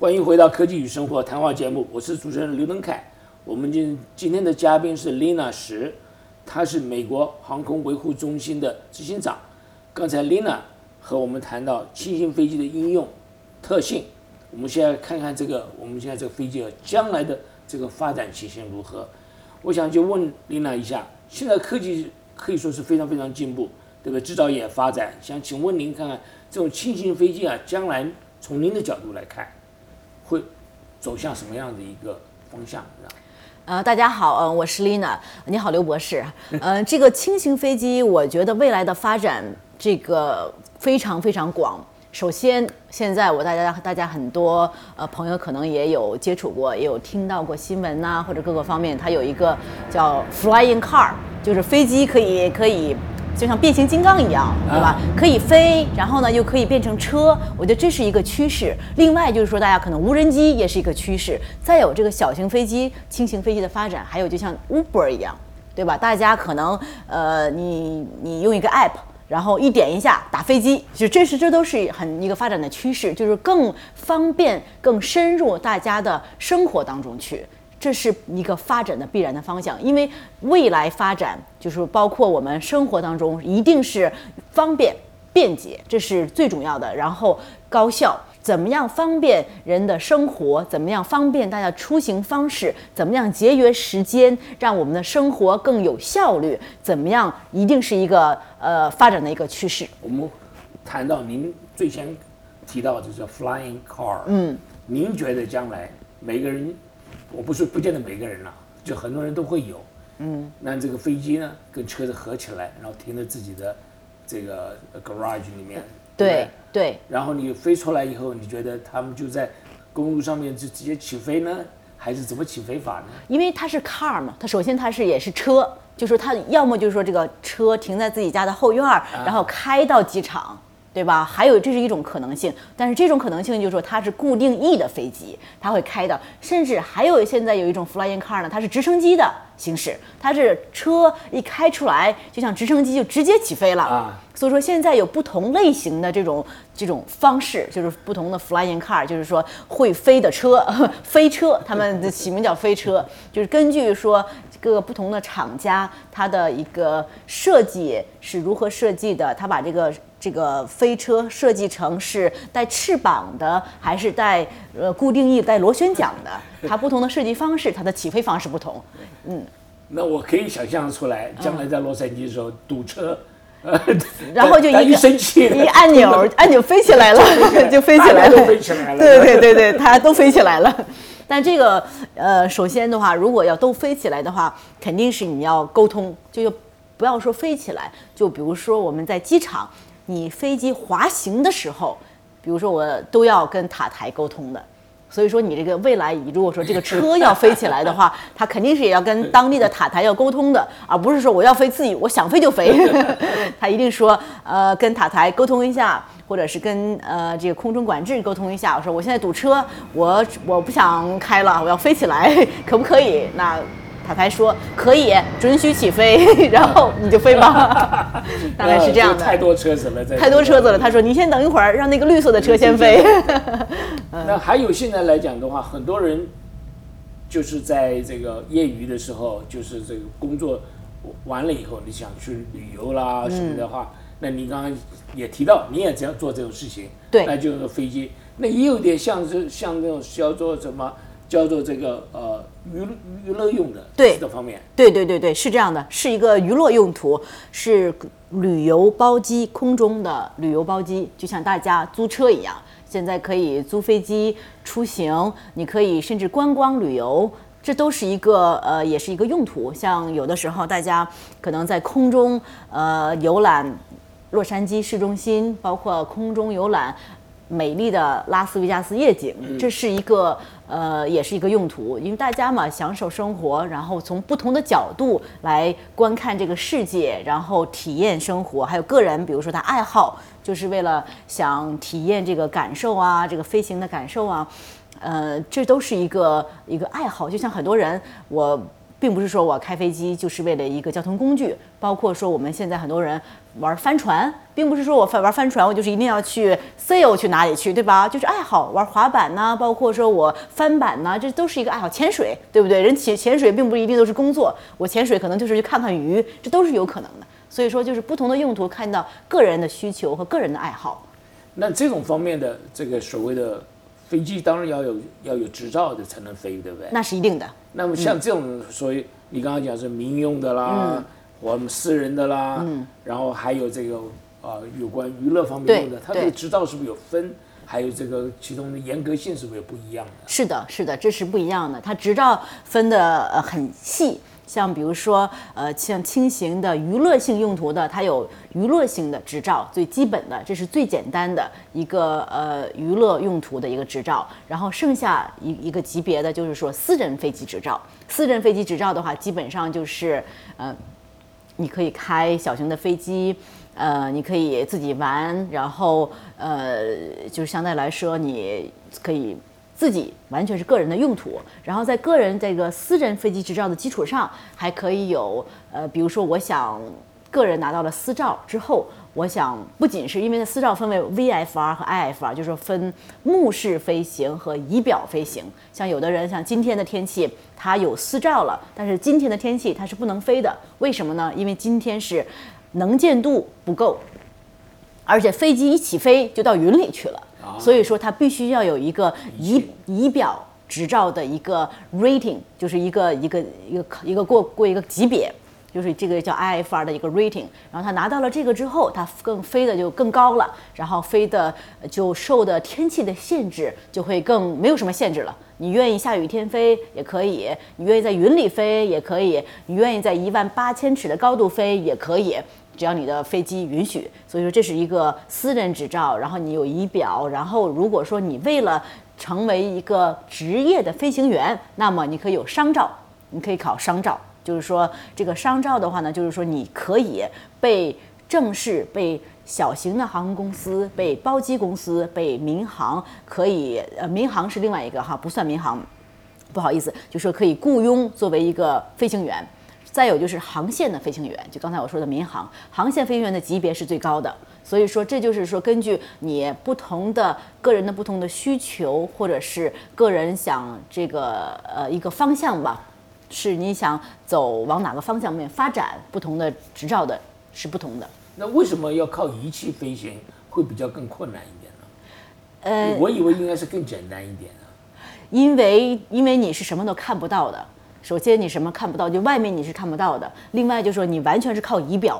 欢迎回到科技与生活谈话节目，我是主持人刘登凯。我们今今天的嘉宾是 Lina 石，她是美国航空维护中心的执行长。刚才 Lina 和我们谈到轻型飞机的应用特性，我们现在看看这个，我们现在这个飞机啊，将来的这个发展情形如何？我想就问 Lina 一下，现在科技可以说是非常非常进步，对不对？制造业发展，想请问您看看这种轻型飞机啊，将来从您的角度来看，走向什么样的一个方向？呃，大家好，嗯，我是 Lina，你好，刘博士。嗯，这个轻型飞机，我觉得未来的发展这个非常非常广。首先，现在我大家大家很多呃朋友可能也有接触过，也有听到过新闻呐，或者各个方面，它有一个叫 Flying Car，就是飞机可以可以。就像变形金刚一样，对吧？可以飞，然后呢又可以变成车，我觉得这是一个趋势。另外就是说，大家可能无人机也是一个趋势。再有这个小型飞机、轻型飞机的发展，还有就像 Uber 一样，对吧？大家可能呃，你你用一个 App，然后一点一下打飞机，就这是这都是很一个发展的趋势，就是更方便、更深入大家的生活当中去。这是一个发展的必然的方向，因为未来发展就是包括我们生活当中一定是方便、便捷，这是最重要的。然后高效，怎么样方便人的生活？怎么样方便大家出行方式？怎么样节约时间，让我们的生活更有效率？怎么样，一定是一个呃发展的一个趋势。我们谈到您最先提到的叫 flying car，嗯，您觉得将来每个人？我不是不见得每个人了，就很多人都会有。嗯，那这个飞机呢，跟车子合起来，然后停在自己的这个 garage 里面。对对。然后你飞出来以后，你觉得他们就在公路上面就直接起飞呢，还是怎么起飞法呢？因为它是 car 嘛，它首先它是也是车，就是它要么就是说这个车停在自己家的后院，然后开到机场。对吧？还有这是一种可能性，但是这种可能性就是说它是固定翼的飞机，它会开的，甚至还有现在有一种 flying car 呢，它是直升机的形式，它是车一开出来就像直升机就直接起飞了啊。所以说现在有不同类型的这种这种方式，就是不同的 flying car，就是说会飞的车，飞车，他们的起名叫飞车，就是根据说各个不同的厂家它的一个设计是如何设计的，它把这个。这个飞车设计成是带翅膀的，还是带呃固定翼、带螺旋桨的？它不同的设计方式，它的起飞方式不同。嗯，那我可以想象出来，将来在洛杉矶的时候堵车，然后就一生气，一按钮，按钮飞起来了，就飞起来了，飞起来了。对对对对，它都飞起来了。但这个呃，首先的话，如果要都飞起来的话，肯定是你要沟通，就不要说飞起来，就比如说我们在机场。你飞机滑行的时候，比如说我都要跟塔台沟通的，所以说你这个未来，如果说这个车要飞起来的话，它肯定是也要跟当地的塔台要沟通的，而不是说我要飞自己我想飞就飞，他一定说呃跟塔台沟通一下，或者是跟呃这个空中管制沟通一下，我说我现在堵车，我我不想开了，我要飞起来，可不可以？那。塔台说可以，准许起飞，然后你就飞吧。大概是这样的。太多车子了，太多车子了。他说：“你先等一会儿，让那个绿色的车先飞。”那还有现在来讲的话，很多人就是在这个业余的时候，就是这个工作完了以后，你想去旅游啦什么的话，那你刚刚也提到，你也这样做这种事情，对，那就是飞机，那也有点像是像那种叫做什么？叫做这个呃娱娱乐用的对这方面，对对对对是这样的，是一个娱乐用途，是旅游包机，空中的旅游包机，就像大家租车一样，现在可以租飞机出行，你可以甚至观光旅游，这都是一个呃也是一个用途。像有的时候大家可能在空中呃游览洛杉矶市中心，包括空中游览。美丽的拉斯维加斯夜景，这是一个呃，也是一个用途，因为大家嘛享受生活，然后从不同的角度来观看这个世界，然后体验生活。还有个人，比如说他爱好，就是为了想体验这个感受啊，这个飞行的感受啊，呃，这都是一个一个爱好。就像很多人，我并不是说我开飞机就是为了一个交通工具，包括说我们现在很多人玩帆船，并不是说我玩帆船我就是一定要去 sail 去哪里去，对吧？就是爱好玩滑板呐，包括说我翻板呐，这都是一个爱好。潜水，对不对？人潜潜水并不一定都是工作，我潜水可能就是去看看鱼，这都是有可能的。所以说，就是不同的用途，看到个人的需求和个人的爱好。那这种方面的这个所谓的飞机，当然要有要有执照的才能飞，对不对？那是一定的。那么像这种，所以你刚刚讲是民用的啦，我们私人的啦，然后还有这个啊有关娱乐方面用的，它的执照是不是有分？还有这个其中的严格性是不是也不一样的？是的，是的，这是不一样的。它执照分的呃很细。像比如说，呃，像轻型的娱乐性用途的，它有娱乐性的执照，最基本的，这是最简单的一个呃娱乐用途的一个执照。然后剩下一一个级别的，就是说私人飞机执照。私人飞机执照的话，基本上就是呃，你可以开小型的飞机，呃，你可以自己玩，然后呃，就是相对来说，你可以。自己完全是个人的用途，然后在个人这个私人飞机执照的基础上，还可以有呃，比如说我想个人拿到了私照之后，我想不仅是因为私照分为 VFR 和 IFR，就是分目视飞行和仪表飞行。像有的人像今天的天气，他有私照了，但是今天的天气他是不能飞的，为什么呢？因为今天是能见度不够，而且飞机一起飞就到云里去了。所以说，它必须要有一个仪仪表执照的一个 rating，就是一个一个一个一个过过一个级别，就是这个叫 IFR 的一个 rating。然后他拿到了这个之后，他更飞的就更高了，然后飞的就受的天气的限制就会更没有什么限制了。你愿意下雨天飞也可以，你愿意在云里飞也可以，你愿意在一万八千尺的高度飞也可以。只要你的飞机允许，所以说这是一个私人执照，然后你有仪表，然后如果说你为了成为一个职业的飞行员，那么你可以有商照，你可以考商照。就是说这个商照的话呢，就是说你可以被正式被小型的航空公司、被包机公司、被民航可以呃民航是另外一个哈，不算民航，不好意思，就说可以雇佣作为一个飞行员。再有就是航线的飞行员，就刚才我说的民航航线飞行员的级别是最高的，所以说这就是说根据你不同的个人的不同的需求，或者是个人想这个呃一个方向吧，是你想走往哪个方向面发展，不同的执照的是不同的。那为什么要靠仪器飞行会比较更困难一点呢？呃，我以为应该是更简单一点啊。因为因为你是什么都看不到的。首先，你什么看不到，就外面你是看不到的。另外，就说你完全是靠仪表，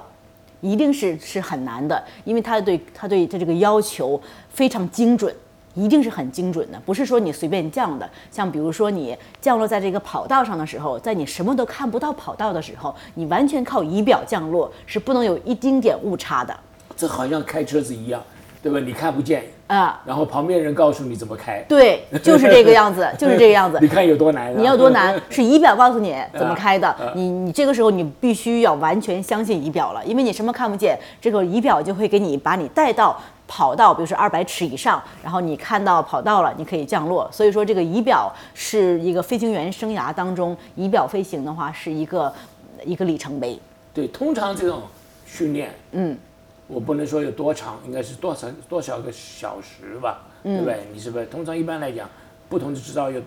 一定是是很难的，因为它对它对它这个要求非常精准，一定是很精准的，不是说你随便降的。像比如说你降落在这个跑道上的时候，在你什么都看不到跑道的时候，你完全靠仪表降落是不能有一丁点误差的。这好像开车子一样。对吧？你看不见啊，然后旁边人告诉你怎么开。对，就是这个样子，就是这个样子。你看有多难？你要多难？是仪表告诉你怎么开的。你你这个时候你必须要完全相信仪表了，因为你什么看不见，这个仪表就会给你把你带到跑道，比如说二百尺以上，然后你看到跑道了，你可以降落。所以说这个仪表是一个飞行员生涯当中，仪表飞行的话是一个一个里程碑。对，通常这种训练，嗯。我不能说有多长，应该是多少多少个小时吧，对不对？你是不是通常一般来讲，不同的制造有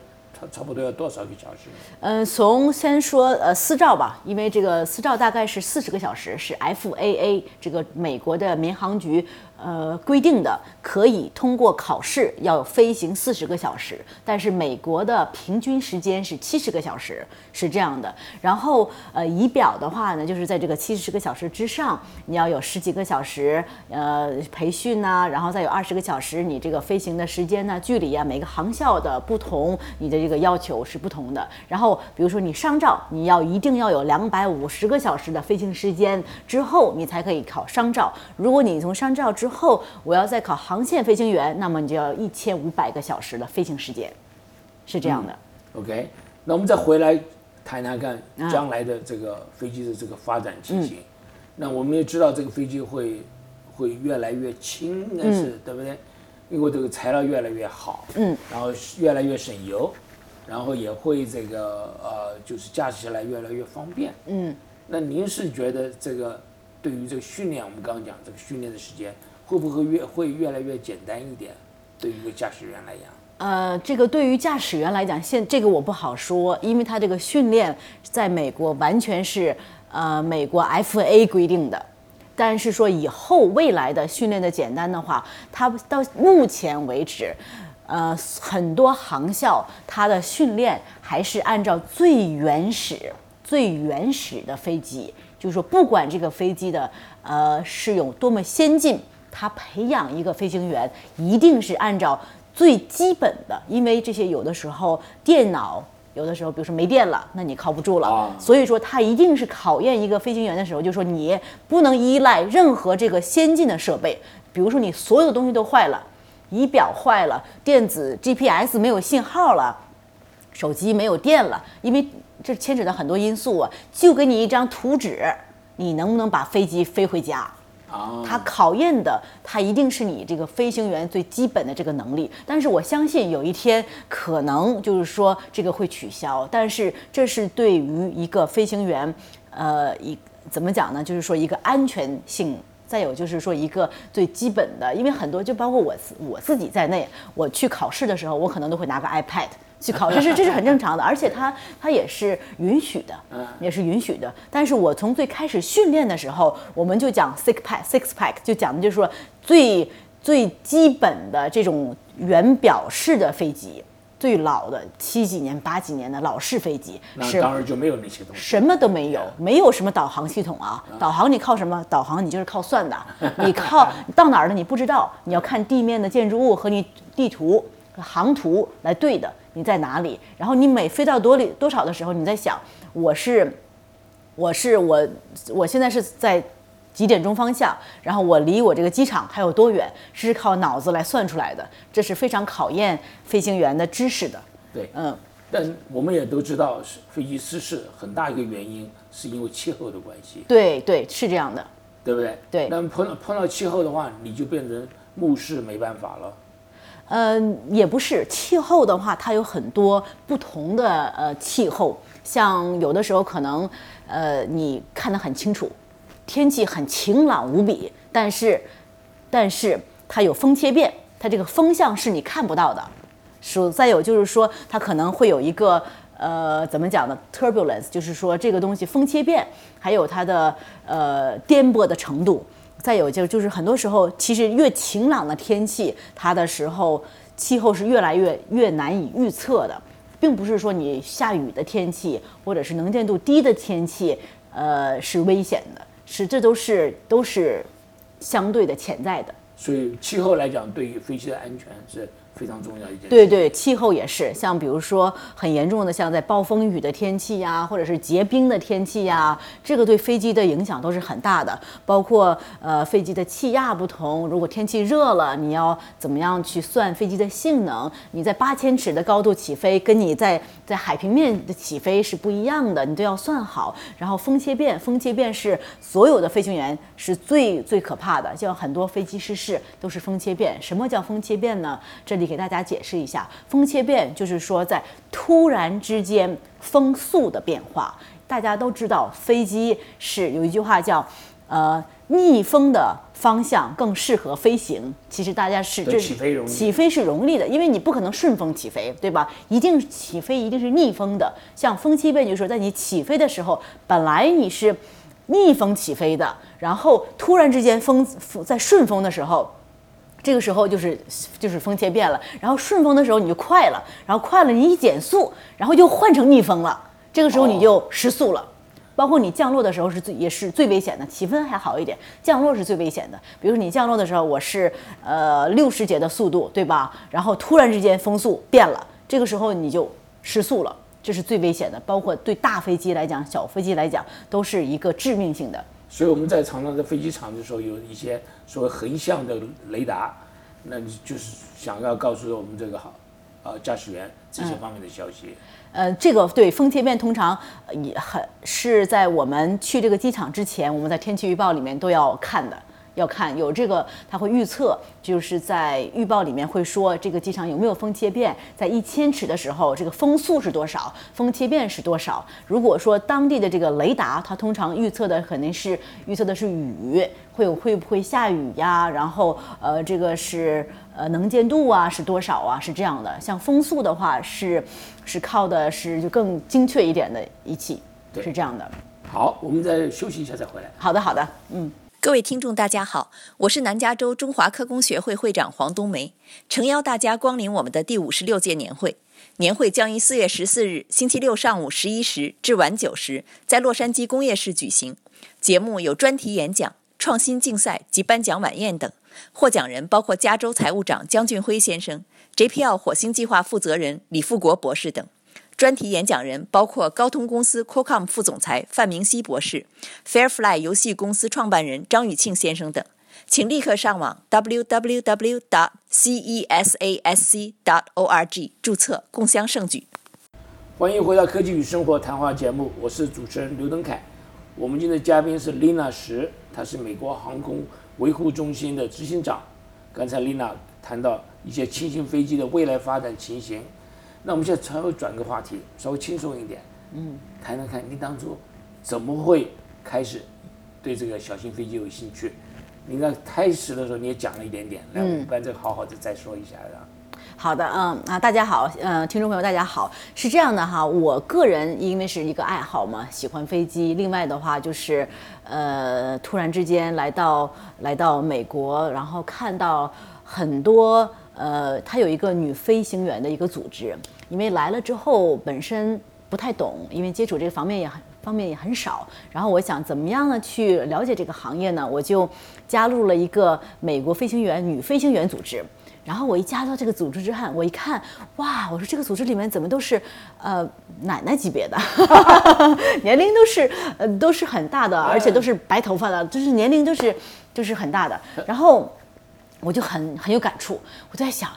差不多要多少个小时？嗯，从先说呃私照吧，因为这个私照大概是四十个小时，是 FAA 这个美国的民航局。呃，规定的可以通过考试要飞行四十个小时，但是美国的平均时间是七十个小时，是这样的。然后呃，仪表的话呢，就是在这个七十个小时之上，你要有十几个小时呃培训呐，然后再有二十个小时你这个飞行的时间呢、距离啊，每个航校的不同，你的这个要求是不同的。然后比如说你商照，你要一定要有两百五十个小时的飞行时间之后，你才可以考商照。如果你从商照之后我要再考航线飞行员，那么你就要一千五百个小时的飞行时间，是这样的。OK，那我们再回来谈谈看将来的这个飞机的这个发展情形。那我们也知道这个飞机会会越来越轻，应该是对不对？因为这个材料越来越好，嗯，然后越来越省油，然后也会这个呃，就是驾驶起来越来越方便。嗯，那您是觉得这个对于这个训练，我们刚刚讲这个训练的时间会不会越会越来越简单一点？对于一个驾驶员来讲？呃，这个对于驾驶员来讲，现这个我不好说，因为他这个训练在美国完全是呃美国 FA 规定的。但是说以后未来的训练的简单的话，他到目前为止，呃，很多航校它的训练还是按照最原始、最原始的飞机，就是说不管这个飞机的呃是有多么先进，它培养一个飞行员一定是按照最基本的，因为这些有的时候电脑。有的时候，比如说没电了，那你靠不住了。所以说，它一定是考验一个飞行员的时候，就是说你不能依赖任何这个先进的设备。比如说，你所有的东西都坏了，仪表坏了，电子 GPS 没有信号了，手机没有电了，因为这牵扯到很多因素啊。就给你一张图纸，你能不能把飞机飞回家？它考验的，它一定是你这个飞行员最基本的这个能力。但是我相信有一天可能就是说这个会取消，但是这是对于一个飞行员，呃，一怎么讲呢？就是说一个安全性，再有就是说一个最基本的，因为很多就包括我我自己在内，我去考试的时候，我可能都会拿个 iPad。去考，这是这是很正常的，而且它它也是允许的，也是允许的。但是我从最开始训练的时候，我们就讲 six pack six pack，就讲的就是说最最基本的这种原表式的飞机，最老的七几年八几年的老式飞机，是当时就没有那些东西，什么都没有，没有什么导航系统啊，导航你靠什么？导航你就是靠算的，你靠到哪儿了你不知道，你要看地面的建筑物和你地图航图来对的。你在哪里？然后你每飞到多里多少的时候，你在想，我是，我是我，我现在是在几点钟方向？然后我离我这个机场还有多远？是靠脑子来算出来的，这是非常考验飞行员的知识的。对，嗯，但我们也都知道，是飞机失事很大一个原因是因为气候的关系。对对，是这样的，对不对？对。那么碰到碰到气候的话，你就变成目视没办法了。嗯，也不是气候的话，它有很多不同的呃气候，像有的时候可能呃你看得很清楚，天气很晴朗无比，但是但是它有风切变，它这个风向是你看不到的。说再有就是说它可能会有一个呃怎么讲呢？turbulence，就是说这个东西风切变，还有它的呃颠簸的程度。再有就就是很多时候，其实越晴朗的天气，它的时候气候是越来越越难以预测的，并不是说你下雨的天气或者是能见度低的天气，呃是危险的，是这都是都是相对的潜在的。所以气候来讲，对于飞机的安全是。非常重要一件。对对，气候也是，像比如说很严重的，像在暴风雨的天气呀，或者是结冰的天气呀，这个对飞机的影响都是很大的。包括呃飞机的气压不同，如果天气热了，你要怎么样去算飞机的性能？你在八千尺的高度起飞，跟你在在海平面的起飞是不一样的，你都要算好。然后风切变，风切变是所有的飞行员是最最可怕的，像很多飞机失事都是风切变。什么叫风切变呢？这里。给大家解释一下，风切变就是说在突然之间风速的变化。大家都知道，飞机是有一句话叫“呃，逆风的方向更适合飞行”。其实大家是这起飞容易，起飞是容易的，因为你不可能顺风起飞，对吧？一定起飞一定是逆风的。像风切变就是说，在你起飞的时候，本来你是逆风起飞的，然后突然之间风在顺风的时候。这个时候就是就是风切变了，然后顺风的时候你就快了，然后快了你一减速，然后就换成逆风了，这个时候你就失速了。包括你降落的时候是最也是最危险的，起飞还好一点，降落是最危险的。比如说你降落的时候，我是呃六十节的速度，对吧？然后突然之间风速变了，这个时候你就失速了，这是最危险的。包括对大飞机来讲，小飞机来讲都是一个致命性的。所以我们在常常在飞机场的时候，有一些所谓横向的雷达，那就是想要告诉我们这个好，呃，驾驶员这些方面的消息。呃，这个对风切变通常也很是在我们去这个机场之前，我们在天气预报里面都要看的，要看有这个，它会预测，就是在预报里面会说这个机场有没有风切变，在一千尺的时候，这个风速是多少，风切变是多少。如果说当地的这个雷达，它通常预测的肯定是预测的是雨，会有会不会下雨呀？然后呃，这个是呃能见度啊是多少啊？是这样的。像风速的话是是靠的是就更精确一点的仪器，是这样的。好，我们再休息一下再回来。好的，好的，嗯。各位听众，大家好，我是南加州中华科工学会会长黄冬梅，诚邀大家光临我们的第五十六届年会。年会将于四月十四日星期六上午十一时至晚九时在洛杉矶工业市举行。节目有专题演讲、创新竞赛及颁奖晚宴等。获奖人包括加州财务长江俊辉先生、JPL 火星计划负责人李富国博士等。专题演讲人包括高通公司 Qualcomm 副总裁范明熙博士、Fairfly 游戏公司创办人张宇庆先生等，请立刻上网 www.cesasc.org 注册，共襄盛举。欢迎回到科技与生活谈话节目，我是主持人刘登凯。我们今天的嘉宾是 Lina 石，她是美国航空维护中心的执行长。刚才 Lina 谈到一些轻型飞机的未来发展情形。那我们现在稍微转个话题，稍微轻松一点，嗯，谈谈看你当初怎么会开始对这个小型飞机有兴趣？你那开始的时候你也讲了一点点，来，我们把这个好好的再说一下，啊。好的，嗯啊，大家好，嗯，听众朋友大家好，是这样的哈，我个人因为是一个爱好嘛，喜欢飞机，另外的话就是，呃，突然之间来到来到美国，然后看到很多。呃，他有一个女飞行员的一个组织，因为来了之后本身不太懂，因为接触这个方面也很方面也很少。然后我想怎么样呢去了解这个行业呢？我就加入了一个美国飞行员女飞行员组织。然后我一加到这个组织之后，我一看，哇，我说这个组织里面怎么都是呃奶奶级别的，年龄都是呃 都是很大的，而且都是白头发的，就是年龄都是就是很大的。然后。我就很很有感触，我在想，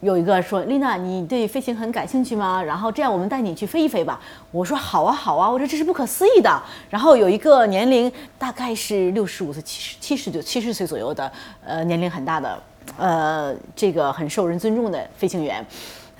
有一个说丽娜，你对飞行很感兴趣吗？然后这样我们带你去飞一飞吧。我说好啊好啊，我说这是不可思议的。然后有一个年龄大概是六十五岁、七十七十九、七十岁左右的，呃，年龄很大的，呃，这个很受人尊重的飞行员。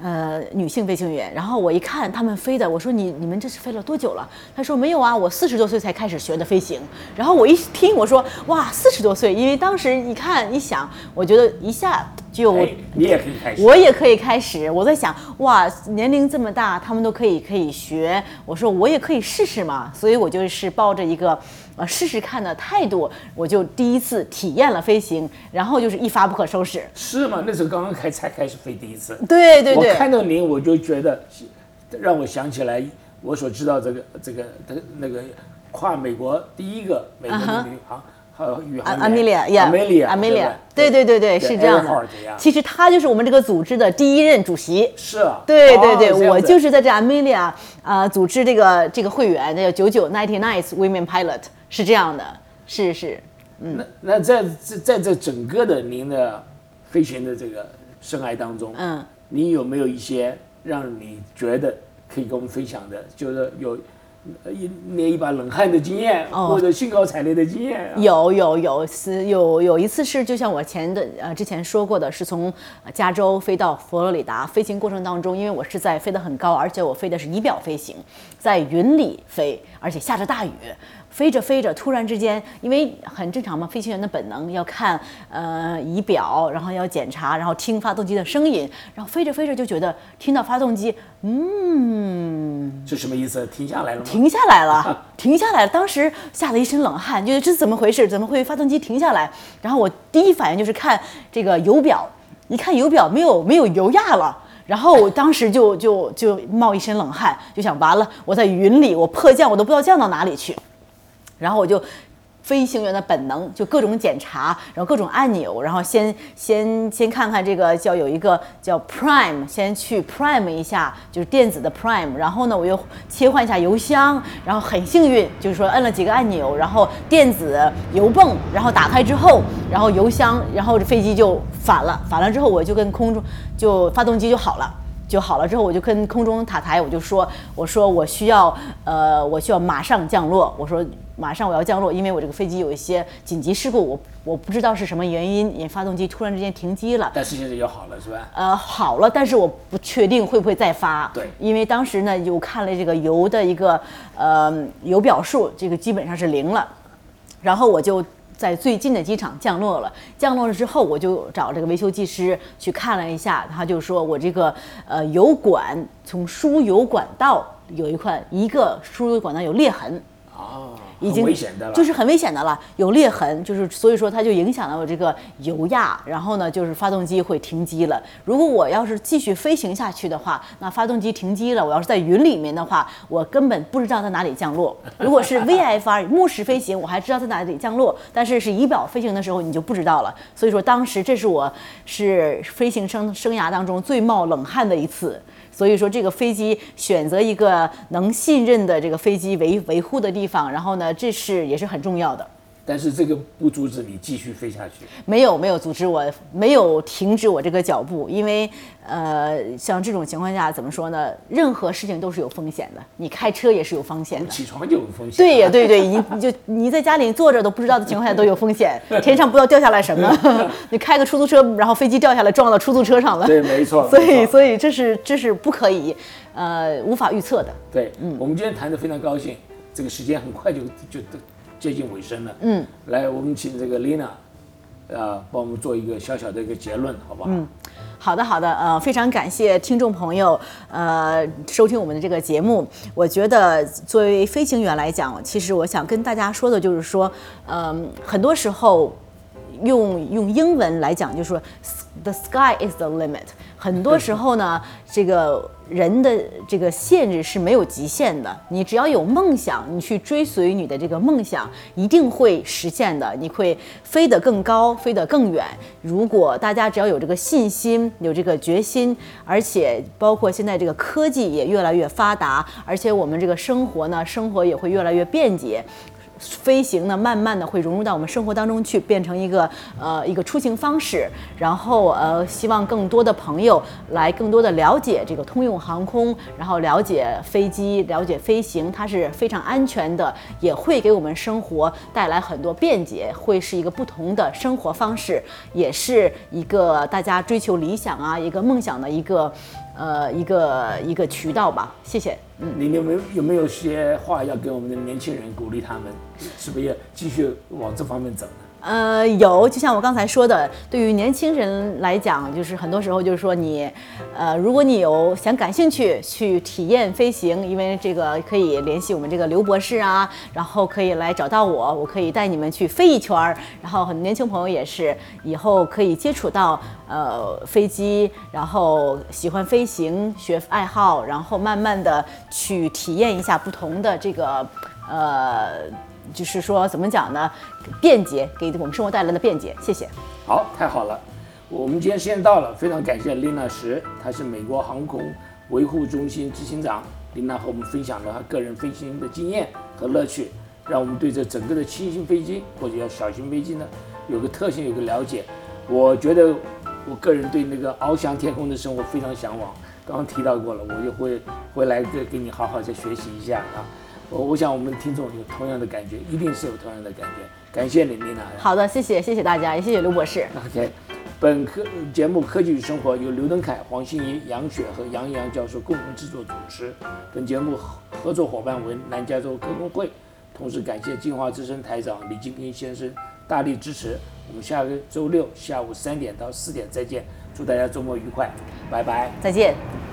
呃，女性飞行员，然后我一看他们飞的，我说你你们这是飞了多久了？他说没有啊，我四十多岁才开始学的飞行。然后我一听，我说哇，四十多岁，因为当时一看一想，我觉得一下就你也可以开始，我也可以开始。我在想哇，年龄这么大，他们都可以可以学，我说我也可以试试嘛。所以我就是抱着一个。呃，试试看的态度，我就第一次体验了飞行，然后就是一发不可收拾。是吗？那时候刚刚开才开始飞第一次。对对对。我看到您，我就觉得，让我想起来我所知道这个这个的那个跨美国第一个美国的女航。和宇航员。阿米利亚，阿米利亚，阿米利亚。对对对对，是这样的。其实他就是我们这个组织的第一任主席。是啊。对对对，我就是在这阿米利亚啊组织这个这个会员，那叫九九 ninety nine women pilot。是这样的，是是，嗯，那那在在在这整个的您的飞行的这个生涯当中，嗯，你有没有一些让你觉得可以跟我们分享的，就是有一捏一把冷汗的经验，或者兴高采烈的经验？有有有是有有一次是，就像我前的呃之前说过的，是从加州飞到佛罗里达，飞行过程当中，因为我是在飞得很高，而且我飞的是仪表飞行，在云里飞，而且下着大雨。飞着飞着，突然之间，因为很正常嘛，飞行员的本能要看呃仪表，然后要检查，然后听发动机的声音，然后飞着飞着就觉得听到发动机，嗯，这什么意思？停下来了吗？停下来了，停下来了。当时吓了一身冷汗，觉得这是怎么回事？怎么会发动机停下来？然后我第一反应就是看这个油表，一看油表没有没有油压了，然后我当时就就就冒一身冷汗，就想完了，我在云里，我迫降，我都不知道降到哪里去。然后我就，飞行员的本能就各种检查，然后各种按钮，然后先先先看看这个叫有一个叫 Prime，先去 Prime 一下，就是电子的 Prime。然后呢，我又切换一下油箱，然后很幸运，就是说摁了几个按钮，然后电子油泵，然后打开之后，然后油箱，然后这飞机就反了，反了之后我就跟空中就发动机就好了。就好了之后，我就跟空中塔台我就说，我说我需要呃，我需要马上降落，我说马上我要降落，因为我这个飞机有一些紧急事故，我我不知道是什么原因，因发动机突然之间停机了。但是现在又好了，是吧？呃，好了，但是我不确定会不会再发。对因为当时呢，有看了这个油的一个呃油表数，这个基本上是零了。然后我就在最近的机场降落了。降落了之后，我就找这个维修技师去看了一下，他就说我这个呃油管从输油管道有一块一个输油管道有裂痕。啊，已经危险的了，就是很危险的了，有裂痕，就是所以说它就影响了我这个油压，然后呢，就是发动机会停机了。如果我要是继续飞行下去的话，那发动机停机了，我要是在云里面的话，我根本不知道在哪里降落。如果是 VFR 目视飞行，我还知道在哪里降落，但是是仪表飞行的时候你就不知道了。所以说当时这是我是飞行生生涯当中最冒冷汗的一次。所以说，这个飞机选择一个能信任的这个飞机维维护的地方，然后呢，这是也是很重要的。但是这个不阻止你继续飞下去。没有没有阻止我，没有停止我这个脚步，因为呃，像这种情况下怎么说呢？任何事情都是有风险的，你开车也是有风险的。起床就有风险。对呀，对对，你你就你在家里坐着都不知道的情况下都有风险，天上不知道掉下来什么，你开个出租车，然后飞机掉下来撞到出租车上了。对没错所以所以这是这是不可以，呃，无法预测的。对，嗯，我们今天谈的非常高兴，这个时间很快就就就接近尾声了。嗯，来，我们请这个 Lina，呃，帮我们做一个小小的一个结论，好不好？嗯，好的，好的，呃，非常感谢听众朋友，呃，收听我们的这个节目。我觉得作为飞行员来讲，其实我想跟大家说的就是说，嗯、很多时候用用英文来讲，就是说 the sky is the limit。很多时候呢，这个人的这个限制是没有极限的。你只要有梦想，你去追随你的这个梦想，一定会实现的。你会飞得更高，飞得更远。如果大家只要有这个信心，有这个决心，而且包括现在这个科技也越来越发达，而且我们这个生活呢，生活也会越来越便捷。飞行呢，慢慢的会融入到我们生活当中去，变成一个呃一个出行方式。然后呃，希望更多的朋友来更多的了解这个通用航空，然后了解飞机，了解飞行，它是非常安全的，也会给我们生活带来很多便捷，会是一个不同的生活方式，也是一个大家追求理想啊，一个梦想的一个呃一个一个渠道吧。谢谢。嗯你有没有有没有些话要给我们的年轻人鼓励他们，是不是要继续往这方面走？呃，有，就像我刚才说的，对于年轻人来讲，就是很多时候就是说你，呃，如果你有想感兴趣去体验飞行，因为这个可以联系我们这个刘博士啊，然后可以来找到我，我可以带你们去飞一圈儿，然后很多年轻朋友也是以后可以接触到呃飞机，然后喜欢飞行学爱好，然后慢慢的去体验一下不同的这个呃。就是说，怎么讲呢？便捷给我们生活带来的便捷，谢谢。好，太好了，我们今天时间到了，非常感谢琳娜石，她是美国航空维护中心执行长。琳娜和我们分享了她个人飞行的经验和乐趣，让我们对这整个的轻型飞机或者叫小型飞机呢有个特性，有个了解。我觉得我个人对那个翱翔天空的生活非常向往，刚刚提到过了，我就会回来再给你好好再学习一下啊。我我想我们听众有同样的感觉，一定是有同样的感觉。感谢你，丽娜。好的，谢谢，谢谢大家，也谢谢刘博士。OK，本科节目《科技与生活》由刘登凯、黄欣怡、杨雪和杨洋教授共同制作主持。本节目合合作伙伴为南加州科工会，同时感谢金华之声台长李金平先生大力支持。我们下个周六下午三点到四点再见，祝大家周末愉快，拜拜。再见。